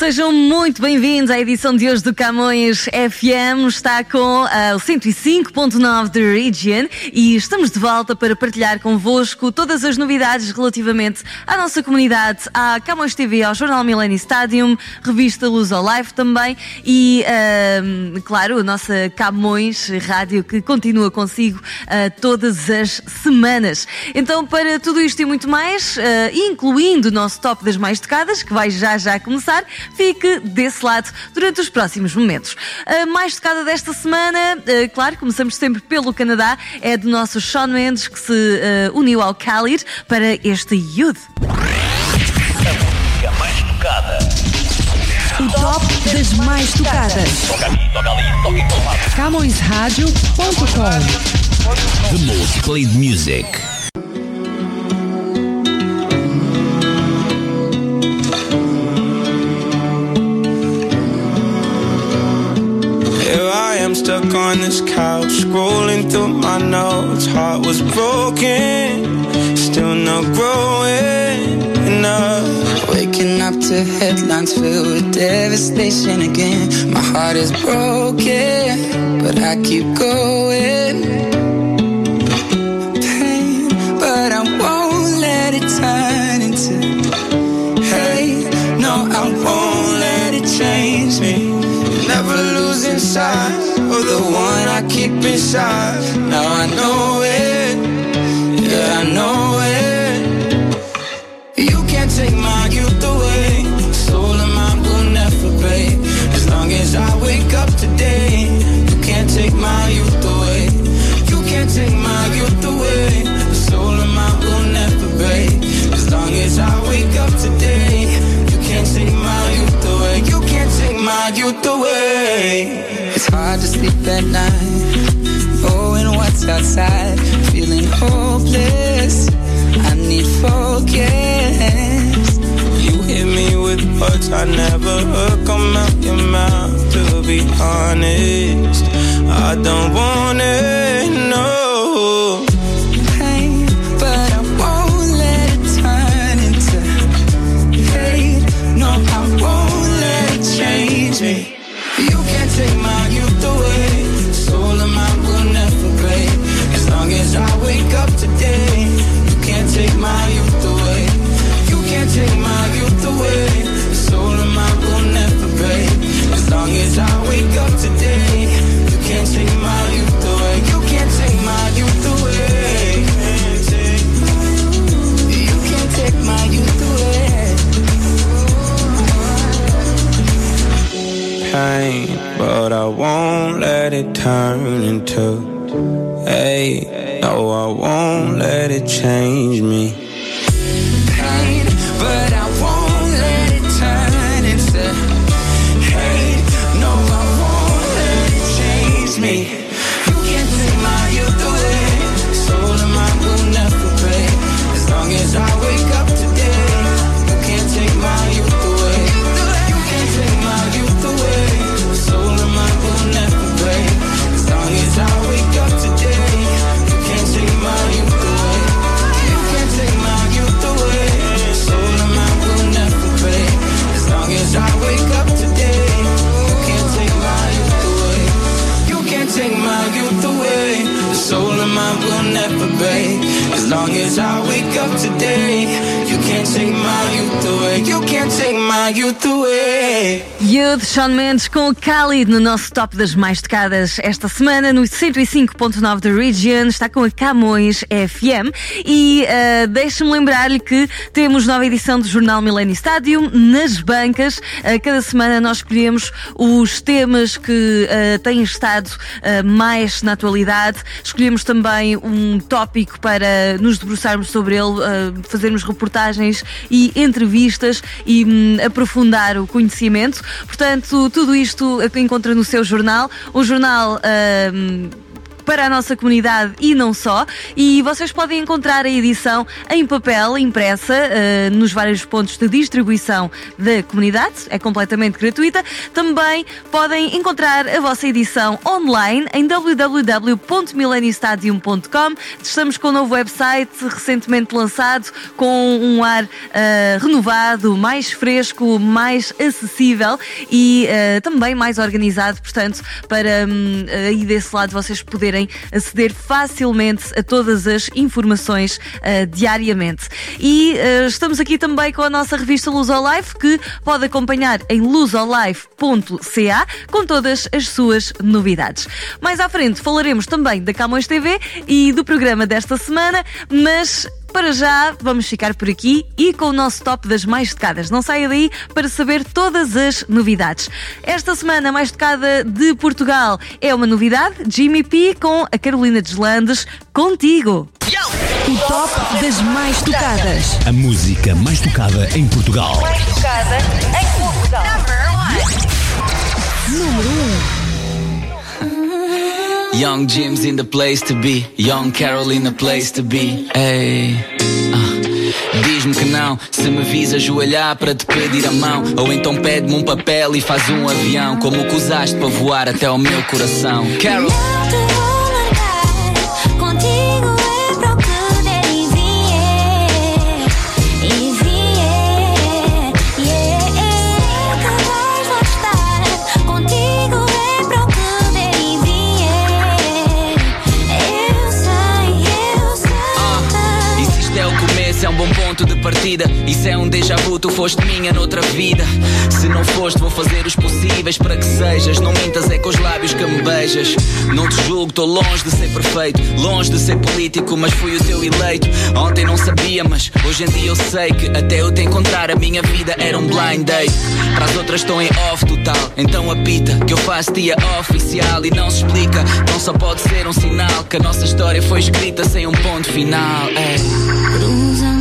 Sejam muito bem-vindos à edição de hoje do Camões FM. Está com uh, o 105.9 da Region e estamos de volta para partilhar convosco todas as novidades relativamente à nossa comunidade, à Camões TV, ao Jornal Millennium Stadium, revista Luz ao Live também e, uh, claro, a nossa Camões Rádio que continua consigo uh, todas as semanas. Então, para tudo isto e muito mais, incluindo o nosso top das mais tocadas, que vai já já começar, fique desse lado durante os próximos momentos. A mais tocada desta semana, claro, começamos sempre pelo Canadá, é do nosso Sean Mendes que se uh, uniu ao Khalid para este Youth. A mais tocada. O top das mais tocadas. Toca aqui, toca ali, toca em todo lado. CamõesRádio.com The most played music. On this couch, scrolling through my notes. Heart was broken, still not growing enough. Waking up to headlines filled with devastation again. My heart is broken, but I keep going. Pain, but I won't let it turn into hate. No, I won't the one I keep inside. Now I know it, hard to sleep at night, knowing what's outside, feeling hopeless. I need focus. You hit me with words I never heard come out your mouth. To be honest, I don't want it, Mendes com o Khalid no nosso top das mais tocadas esta semana no 105.9 da Region, está com a Camões FM e uh, deixa-me lembrar-lhe que temos nova edição do Jornal Millennium Stadium nas bancas. Uh, cada semana nós escolhemos os temas que uh, têm estado mais na atualidade. Escolhemos também um tópico para nos debruçarmos sobre ele, fazermos reportagens e entrevistas e hum, aprofundar o conhecimento. Portanto, tudo isto encontra no seu jornal. Um jornal. hum, para a nossa comunidade e não só. E vocês podem encontrar a edição em papel, impressa, uh, nos vários pontos de distribuição da comunidade. É completamente gratuita. Também podem encontrar a vossa edição online em www.millenniumstadium.com. Estamos com um novo website recentemente lançado, com um ar uh, renovado, mais fresco, mais acessível e uh, também mais organizado, portanto, para um, aí desse lado vocês poderem aceder facilmente a todas as informações uh, diariamente. E uh, estamos aqui também com a nossa revista Luz ao Life, que pode acompanhar em luzolife.ca com todas as suas novidades. Mais à frente falaremos também da Camões TV e do programa desta semana, mas para já, vamos ficar por aqui e com o nosso top das mais tocadas. Não saia daí para saber todas as novidades. Esta semana, a mais tocada de Portugal é uma novidade: Jimmy P com a Carolina Deslandes, contigo. O top das mais tocadas. A música mais tocada em Portugal. Mais tocada em Young Jim's in the place to be. Young Carol in the place to be. Hey. ah. Diz-me que não, se me vis ajoelhar para te pedir a mão. Ou então pede-me um papel e faz um avião. Como que usaste para voar até ao meu coração. Carol. Partida. Isso é um déjà vu, tu foste minha noutra vida. Se não foste, vou fazer os possíveis para que sejas. Não mintas, é com os lábios que me beijas. Não te julgo, estou longe de ser perfeito. Longe de ser político, mas fui o teu eleito. Ontem não sabia, mas hoje em dia eu sei que até eu te encontrar, a minha vida era um blind date. Para as outras estou em off total. Então apita, que eu faço dia oficial e não se explica. Então só pode ser um sinal que a nossa história foi escrita sem um ponto final. É.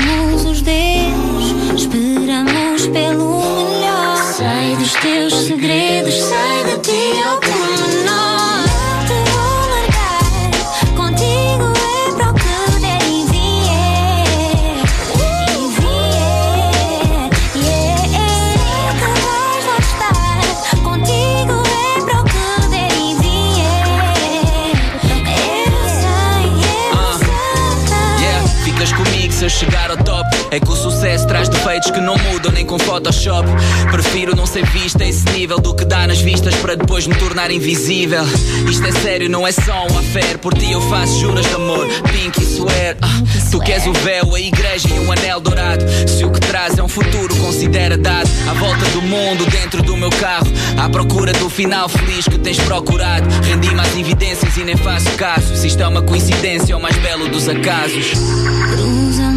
pelo melhor. Sei dos teus segredos, sei de ti ao defeitos que não mudam nem com Photoshop. Prefiro não ser vista a esse nível do que dá nas vistas para depois me tornar invisível. Isto é sério, não é só um affair. Por ti eu faço juras de amor, pink e swear. Ah, tu queres o véu, a igreja e um anel dourado. Se o que traz é um futuro, considera dado. À volta do mundo, dentro do meu carro. À procura do final feliz que tens procurado. Rendi-me às evidências e nem faço caso. Se isto é uma coincidência, é o mais belo dos acasos. Cruzamos os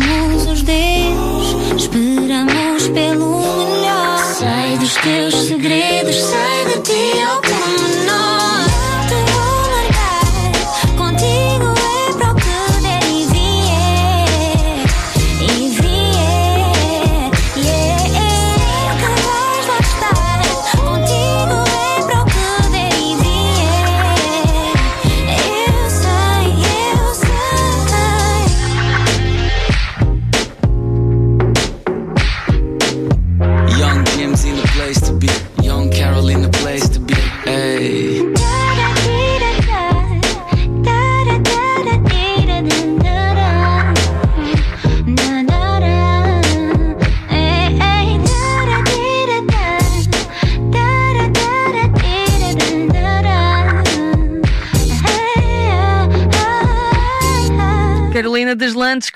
esperamos pelo melhor. Sei dos teus segredos, sei de ti ao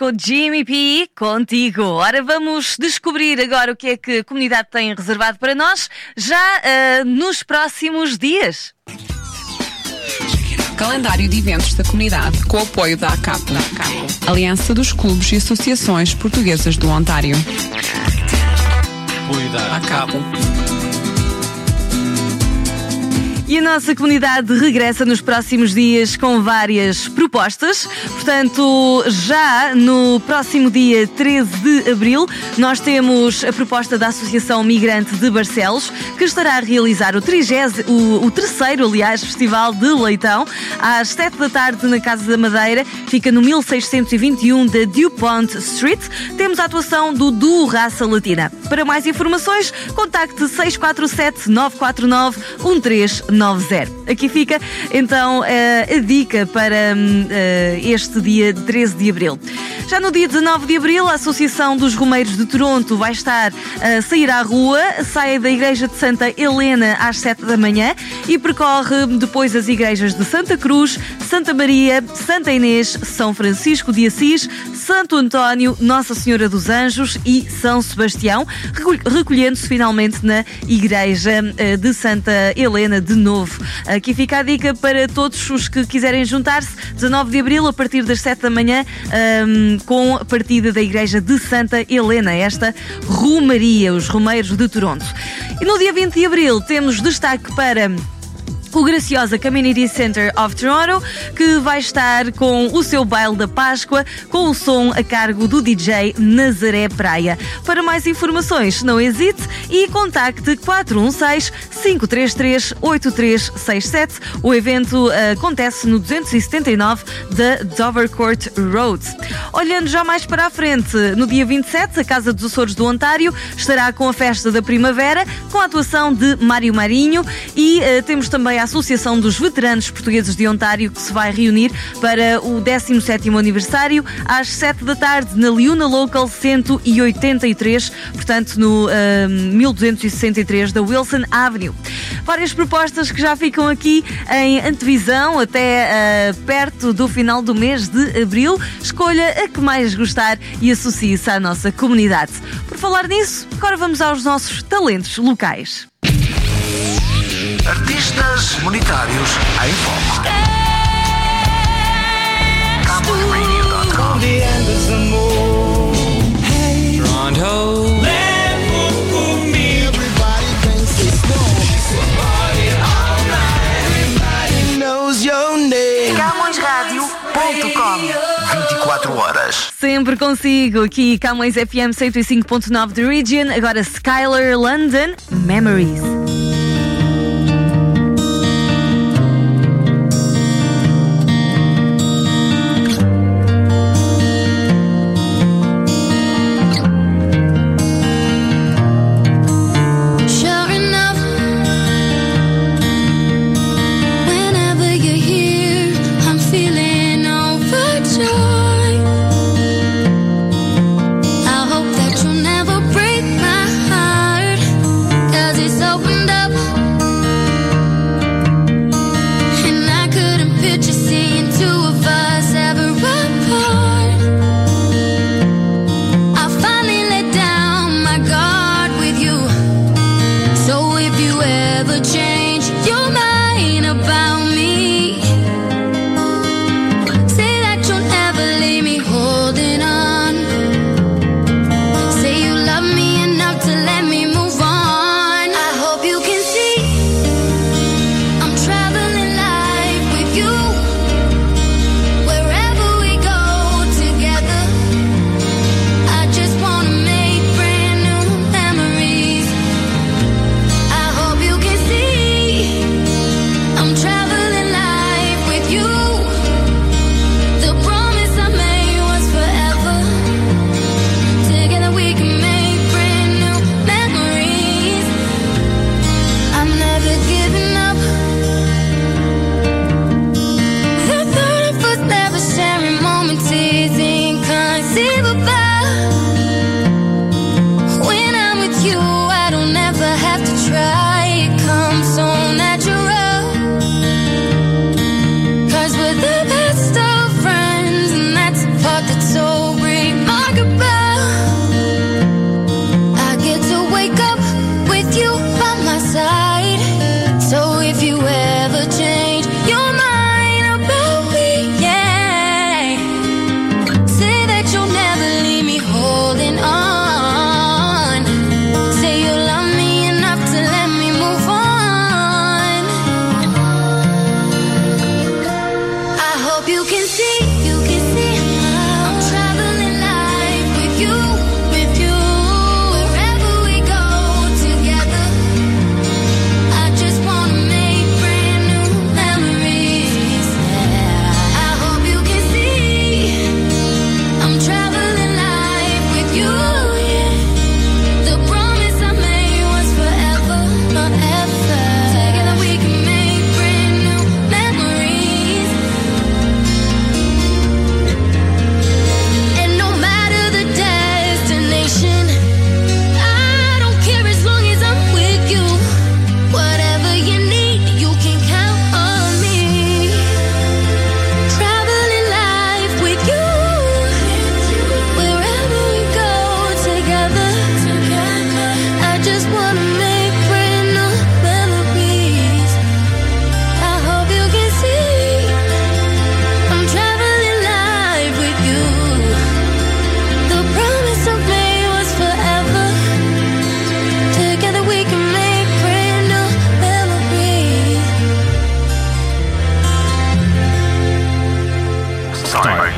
com Jimmy P contigo. Ora, vamos descobrir agora o que é que a comunidade tem reservado para nós já ah, nos próximos dias. Calendário de eventos da comunidade com o apoio da ACAP, Aliança dos Clubes e Associações Portuguesas do Ontário. ACAP. E a nossa comunidade regressa nos próximos dias com várias propostas. Portanto, já no próximo dia 13 de abril, nós temos a proposta da Associação Migrante de Barcelos, que estará a realizar o, 30, o, o terceiro, aliás, Festival de Leitão, às 7 da tarde na Casa da Madeira. Fica no 1621 da DuPont Street. Temos a atuação do Duo Raça Latina. Para mais informações, contacte 647 949 1390. Aqui fica então eh, a dica para hum, eh, este dia 13 de abril. Já no dia 19 de abril, a Associação dos Romeiros de Toronto vai estar a sair à rua, sai da Igreja de Santa Helena às 7 da manhã e percorre depois as igrejas de Santa Cruz, Santa Maria, Santa Inês, São Francisco de Assis, Santo António, Nossa Senhora dos Anjos e São Sebastião, recolhendo-se finalmente na Igreja eh, de Santa Helena de novo. Aqui fica a dica para todos os que quiserem juntar-se, 19 de abril, a partir das 7 da manhã, ehm, com a partida da Igreja de Santa Helena, esta Romaria, os Romeiros de Toronto. E no dia 20 de abril temos destaque para o Graciosa Community Center of Toronto, que vai estar com o seu baile da Páscoa, com o som a cargo do DJ Nazaré Praia. Para mais informações, não hesite e contacte 416-533-8367. O evento uh, acontece no 279 da Dovercourt Road. Olhando já mais para a frente, no dia 27, a Casa dos Açores do Ontário estará com a festa da primavera, com a atuação de Mário Marinho e uh, temos também a Associação dos Veteranos Portugueses de Ontário, que se vai reunir para o 17º aniversário às 7 da tarde na Liuna Local 183, portanto no uh, 1263 da Wilson Avenue. Várias propostas que já ficam aqui em antevisão até uh, perto do final do mês de abril. Escolha a que mais gostar e associe-se à nossa comunidade. Por falar nisso, agora vamos aos nossos talentos locais. Artistas monetários em foco. CamõesRádio.com 24 horas. Sempre consigo aqui Camões FM 105.9 The Region, agora Skylar London Memories.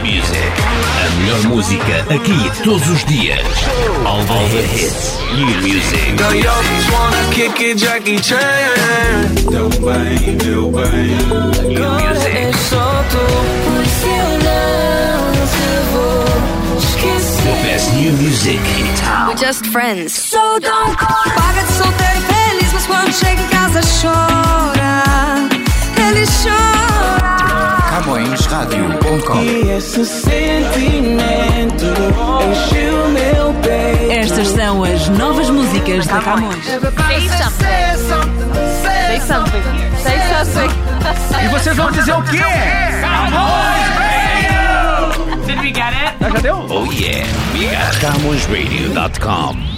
Music. A melhor música aqui todos os dias. All the hits. New Music. Yo, yo, just wanna kick it, Jackie Chan. Deu bem, deu bem. New Music. The best new music in town. We're just friends. So don't call. Paga de solteiro feliz, mas quando chega em casa chora. Ele chora. CamõesRádio.com E esse sentimento encheu meu peito. Estas são as novas músicas da Camões. Say something. Say something. E vocês vão dizer o quê? Did we get it? Já deu? Oh yeah. We got CamõesRadio.com.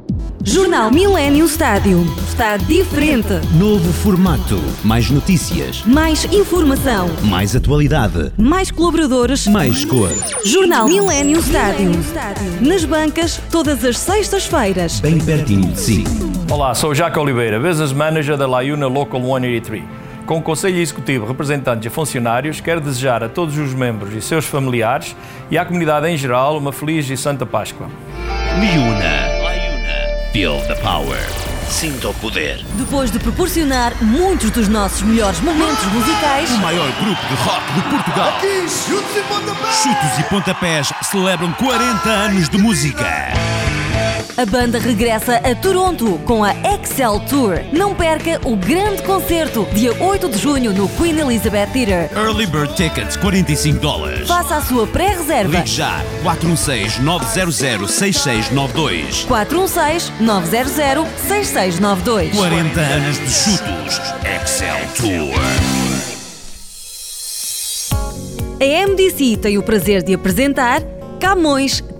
Jornal Millennium Stádio. Está diferente. Novo formato. Mais notícias. Mais informação. Mais atualidade. Mais colaboradores. Mais cor. Jornal Millennium Stádio. Nas bancas, todas as sextas-feiras. Bem pertinho de si. Olá, sou Jaco Oliveira, Business Manager da Laiuna Local 183. Com o Conselho Executivo, representantes e funcionários, quero desejar a todos os membros e seus familiares e à comunidade em geral uma feliz e santa Páscoa. Liuna. Feel the power. Sinta o poder. Depois de proporcionar muitos dos nossos melhores momentos musicais, O maior grupo de rock de Portugal. Chutos e pontapés celebram 40 anos de música. A banda regressa a Toronto com a Excel Tour. Não perca o grande concerto, dia 8 de junho, no Queen Elizabeth Theatre. Early Bird Tickets, 45 dólares. Faça a sua pré-reserva. Ligue já, 416-900-6692. 416-900-6692. 40 anos de chutos. Excel Tour. A MDC tem o prazer de apresentar Camões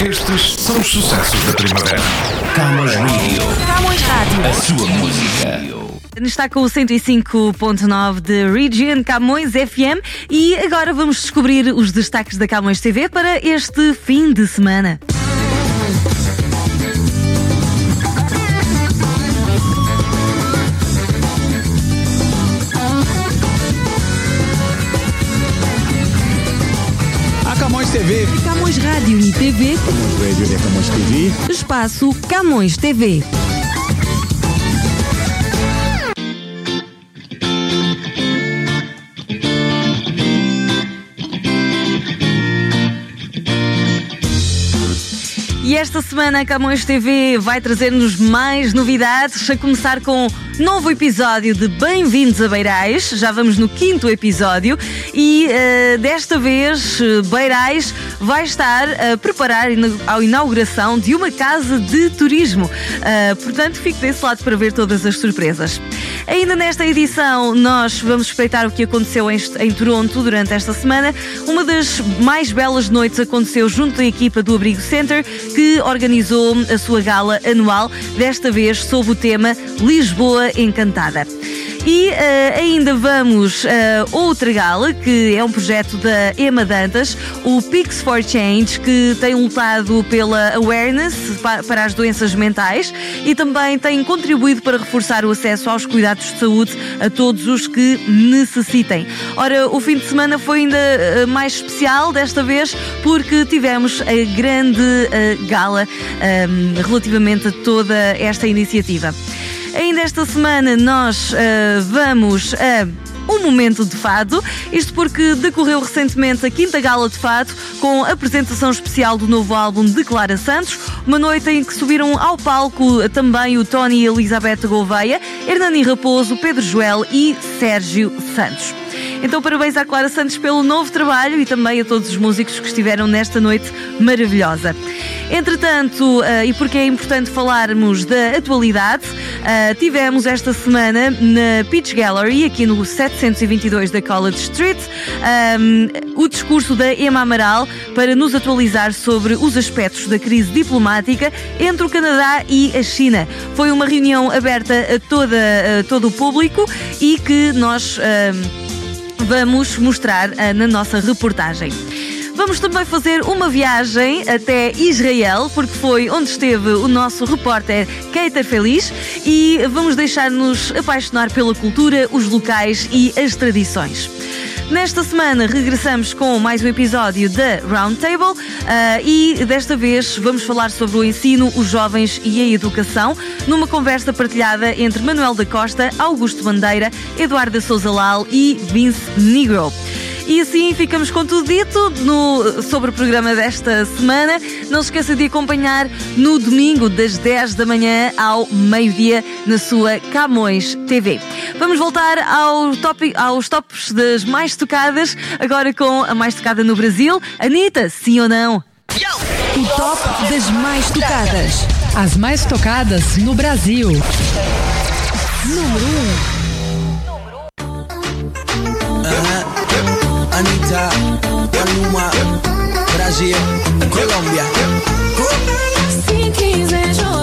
Estes são os sucessos da primavera. Camões Radio. Camões Rádio. A sua música. Está com o 105.9 de Region Camões FM e agora vamos descobrir os destaques da Camões TV para este fim de semana. Camões Rádio e TV. Camões Radio e Camões TV. Espaço Camões TV. E esta semana a Camões TV vai trazer-nos mais novidades, a começar com novo episódio de Bem-vindos a Beirais. Já vamos no quinto episódio e eh, desta vez eh, Beirais vai estar a preparar a inauguração de uma casa de turismo. Eh, portanto, fique desse lado para ver todas as surpresas. Ainda nesta edição, nós vamos espreitar o que aconteceu em, em Toronto durante esta semana. Uma das mais belas noites aconteceu junto da equipa do Abrigo Center, que organizou a sua gala anual, desta vez sob o tema Lisboa Encantada. E eh, ainda vamos a outra gala, que é um projeto da Emma Dantas, o Pix for Change, que tem lutado pela awareness pa- para as doenças mentais e também tem contribuído para reforçar o acesso aos cuidados de saúde a todos os que necessitem. Ora, o fim de semana foi ainda eh, mais especial desta vez porque tivemos a grande eh, gala eh, relativamente a toda esta iniciativa. Ainda esta semana nós ah, vamos a Um Momento de Fado. Isto porque decorreu recentemente a quinta gala de fado com a apresentação especial do novo álbum de Clara Santos, uma noite em que subiram ao palco também o Tony e Elizabeth Gouveia, Hernani Raposo, Pedro Joel e Sérgio Santos. Então, parabéns à Clara Santos pelo novo trabalho e também a todos os músicos que estiveram nesta noite maravilhosa. Entretanto, uh, e porque é importante falarmos da atualidade, uh, tivemos esta semana na Peach Gallery, aqui no 722 da College Street, um, o discurso da Emma Amaral para nos atualizar sobre os aspectos da crise diplomática entre o Canadá e a China. Foi uma reunião aberta a, toda, a todo o público e que nós. Um, vamos mostrar uh, na nossa reportagem. Vamos também fazer uma viagem até Israel, porque foi onde esteve o nosso repórter Keiter Feliz e vamos deixar-nos apaixonar pela cultura, os locais e as tradições. Nesta semana regressamos com mais um episódio da Roundtable uh, e desta vez vamos falar sobre o ensino, os jovens e a educação, numa conversa partilhada entre Manuel da Costa, Augusto Bandeira, Eduardo Souza Lal e Vince Negro. E assim ficamos com tudo dito no, sobre o programa desta semana. Não se esqueça de acompanhar no domingo, das 10 da manhã ao meio-dia, na sua Camões TV. Vamos voltar ao top, aos tops das mais tocadas, agora com a mais tocada no Brasil. Anitta, sim ou não? O top das mais tocadas. As mais tocadas no Brasil. Número 1. Anitta, Maluma, Brasil, Colômbia. Se quiser jogar,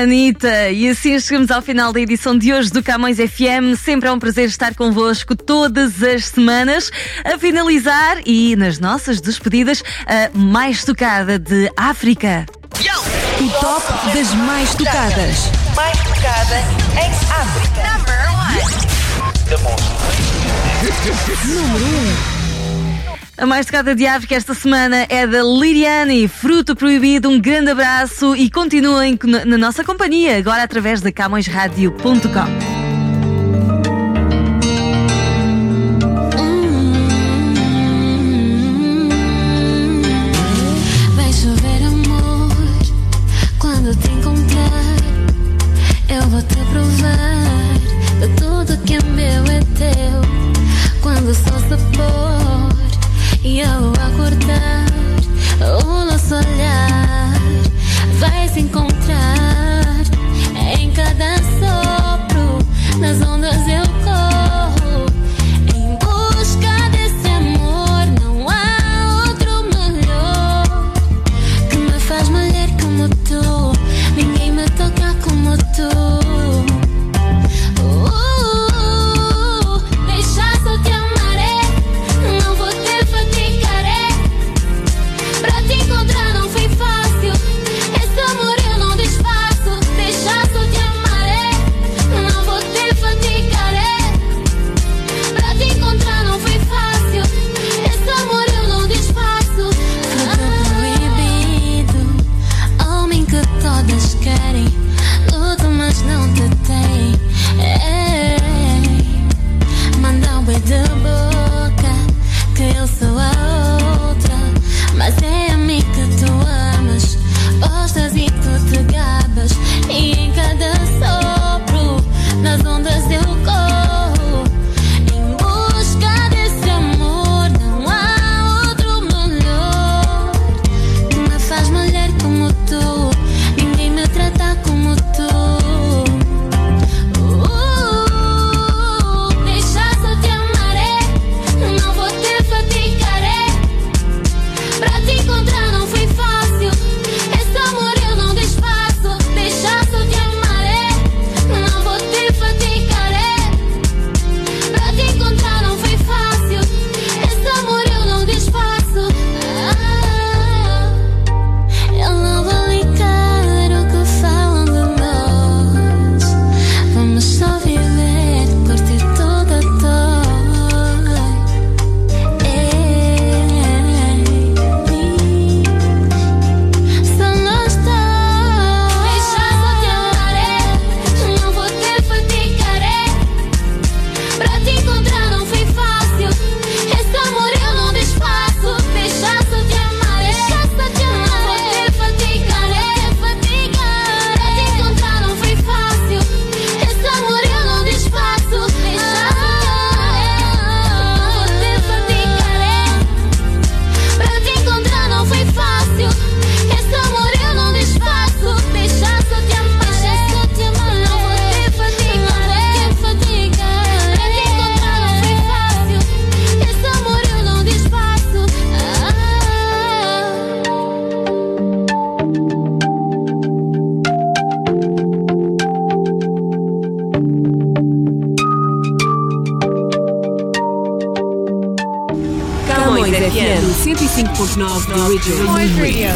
Anitta. E assim chegamos ao final da edição de hoje do Camões FM. Sempre é um prazer estar convosco todas as semanas. A finalizar e nas nossas despedidas, a mais tocada de África. O top das mais tocadas. Mais tocada em África. Number one. Número 1. A mais tocada de África esta semana é da Liriane, Fruto Proibido. Um grande abraço e continuem na nossa companhia, agora através da CamõesRádio.com. Camões FM 105.9 The Original.